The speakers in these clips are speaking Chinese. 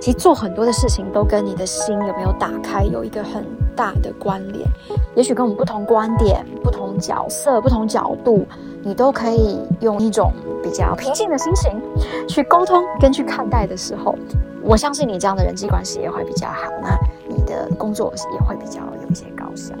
其实做很多的事情都跟你的心有没有打开有一个很大的关联。也许跟我们不同观点、不同角色、不同角度，你都可以用一种比较平静的心情去沟通跟去看待的时候，我相信你这样的人际关系也会比较好，那你的工作也会比较有一些高效。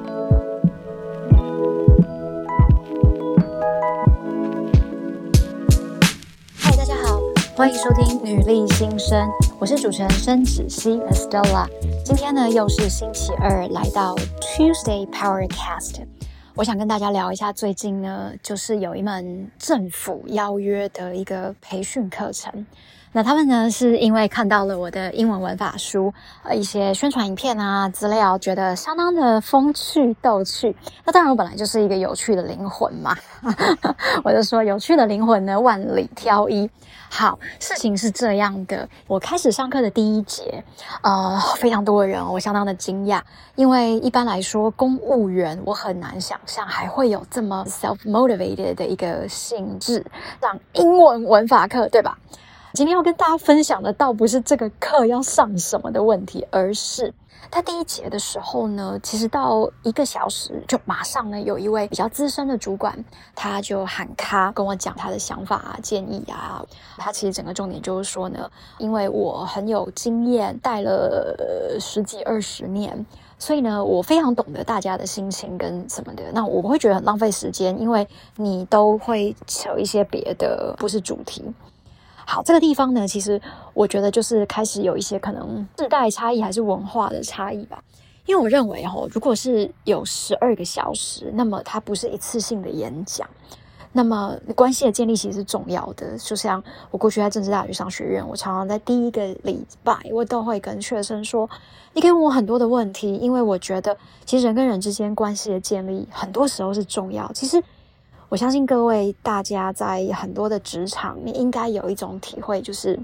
欢迎收听女力新生，我是主持人申子熙 Estella。今天呢，又是星期二，来到 Tuesday Powercast。我想跟大家聊一下，最近呢，就是有一门政府邀约的一个培训课程。那他们呢，是因为看到了我的英文文法书，呃，一些宣传影片啊资料，觉得相当的风趣逗趣。那当然，我本来就是一个有趣的灵魂嘛，我就说有趣的灵魂呢，万里挑一。好，事情是这样的，我开始上课的第一节，呃，非常多的人，我相当的惊讶，因为一般来说，公务员我很难想象还会有这么 self-motivated 的一个性质，上英文文法课，对吧？今天要跟大家分享的，倒不是这个课要上什么的问题，而是他第一节的时候呢，其实到一个小时就马上呢，有一位比较资深的主管，他就喊卡跟我讲他的想法啊、建议啊。他其实整个重点就是说呢，因为我很有经验，带了十几二十年，所以呢，我非常懂得大家的心情跟什么的。那我不会觉得很浪费时间，因为你都会扯一些别的，不是主题。好，这个地方呢，其实我觉得就是开始有一些可能世代差异还是文化的差异吧。因为我认为哦，如果是有十二个小时，那么它不是一次性的演讲，那么关系的建立其实是重要的。就像我过去在政治大学商学院，我常常在第一个礼拜，我都会跟学生说：“你可以问我很多的问题，因为我觉得其实人跟人之间关系的建立，很多时候是重要。其实。”我相信各位大家在很多的职场，你应该有一种体会，就是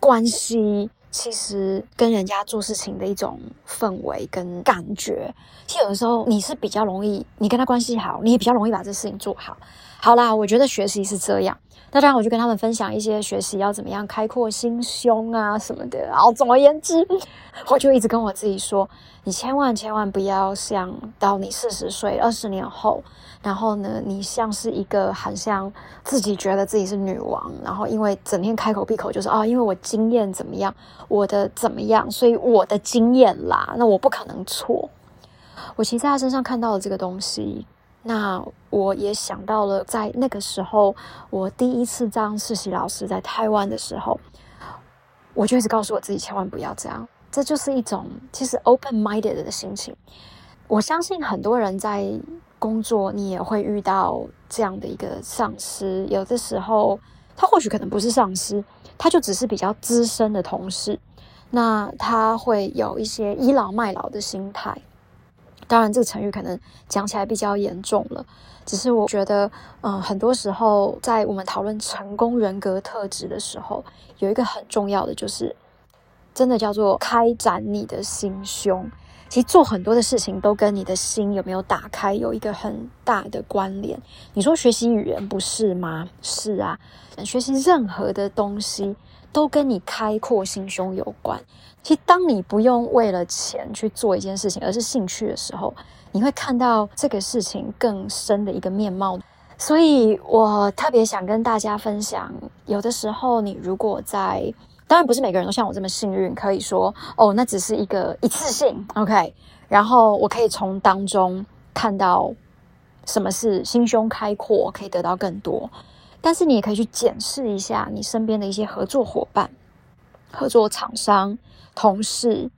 关系其实跟人家做事情的一种氛围跟感觉。其实有的时候你是比较容易，你跟他关系好，你也比较容易把这事情做好。好啦，我觉得学习是这样。那当然，我就跟他们分享一些学习要怎么样开阔心胸啊什么的。然后总而言之，我就一直跟我自己说，你千万千万不要想到你四十岁、二十年后。然后呢，你像是一个很像自己觉得自己是女王，然后因为整天开口闭口就是啊，因为我经验怎么样，我的怎么样，所以我的经验啦，那我不可能错。我其实在他身上看到了这个东西，那我也想到了在那个时候，我第一次当实习老师在台湾的时候，我就一直告诉我自己千万不要这样，这就是一种其实 open-minded 的心情。我相信很多人在。工作你也会遇到这样的一个上司，有的时候他或许可能不是上司，他就只是比较资深的同事，那他会有一些倚老卖老的心态。当然，这个成语可能讲起来比较严重了，只是我觉得，嗯、很多时候在我们讨论成功人格特质的时候，有一个很重要的就是，真的叫做开展你的心胸。其实做很多的事情都跟你的心有没有打开有一个很大的关联。你说学习语言不是吗？是啊，学习任何的东西都跟你开阔心胸有关。其实当你不用为了钱去做一件事情，而是兴趣的时候，你会看到这个事情更深的一个面貌。所以我特别想跟大家分享，有的时候你如果在当然不是每个人都像我这么幸运，可以说哦，那只是一个一次性，OK。然后我可以从当中看到什么是心胸开阔，可以得到更多。但是你也可以去检视一下你身边的一些合作伙伴、合作厂商、同事，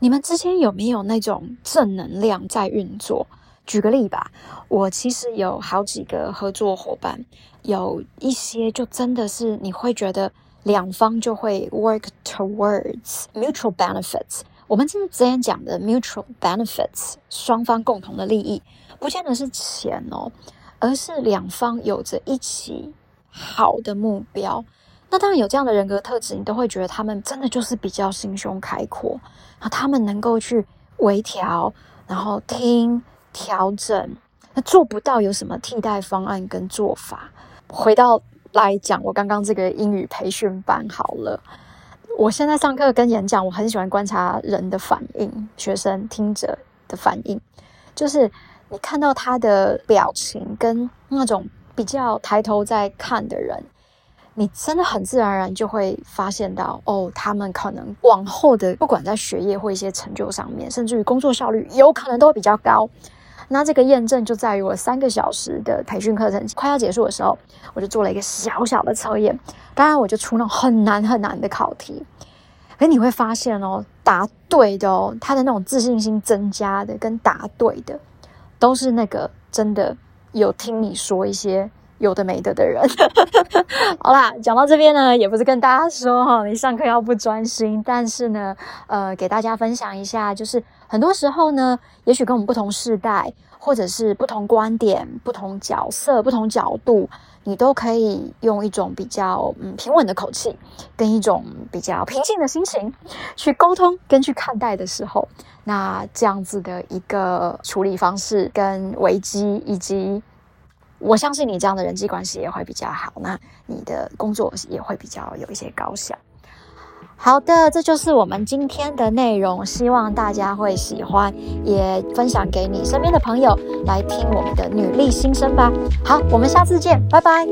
你们之间有没有那种正能量在运作？举个例吧，我其实有好几个合作伙伴，有一些就真的是你会觉得。两方就会 work towards mutual benefits。我们之前讲的 mutual benefits，双方共同的利益，不见得是钱哦，而是两方有着一起好的目标。那当然有这样的人格特质，你都会觉得他们真的就是比较心胸开阔，啊他们能够去微调，然后听调整。那做不到有什么替代方案跟做法？回到。来讲我刚刚这个英语培训班好了，我现在上课跟演讲，我很喜欢观察人的反应，学生听者的反应，就是你看到他的表情跟那种比较抬头在看的人。你真的很自然而然就会发现到，哦，他们可能往后的不管在学业或一些成就上面，甚至于工作效率，有可能都会比较高。那这个验证就在于我三个小时的培训课程快要结束的时候，我就做了一个小小的测验。当然，我就出那种很难很难的考题。哎，你会发现哦，答对的哦，他的那种自信心增加的，跟答对的，都是那个真的有听你说一些。有的没的的人，好啦，讲到这边呢，也不是跟大家说哈，你上课要不专心，但是呢，呃，给大家分享一下，就是很多时候呢，也许跟我们不同世代，或者是不同观点、不同角色、不同角度，你都可以用一种比较嗯平稳的口气，跟一种比较平静的心情去沟通跟去看待的时候，那这样子的一个处理方式跟危机以及。我相信你这样的人际关系也会比较好，那你的工作也会比较有一些高效。好的，这就是我们今天的内容，希望大家会喜欢，也分享给你身边的朋友来听我们的女力新生吧。好，我们下次见，拜拜。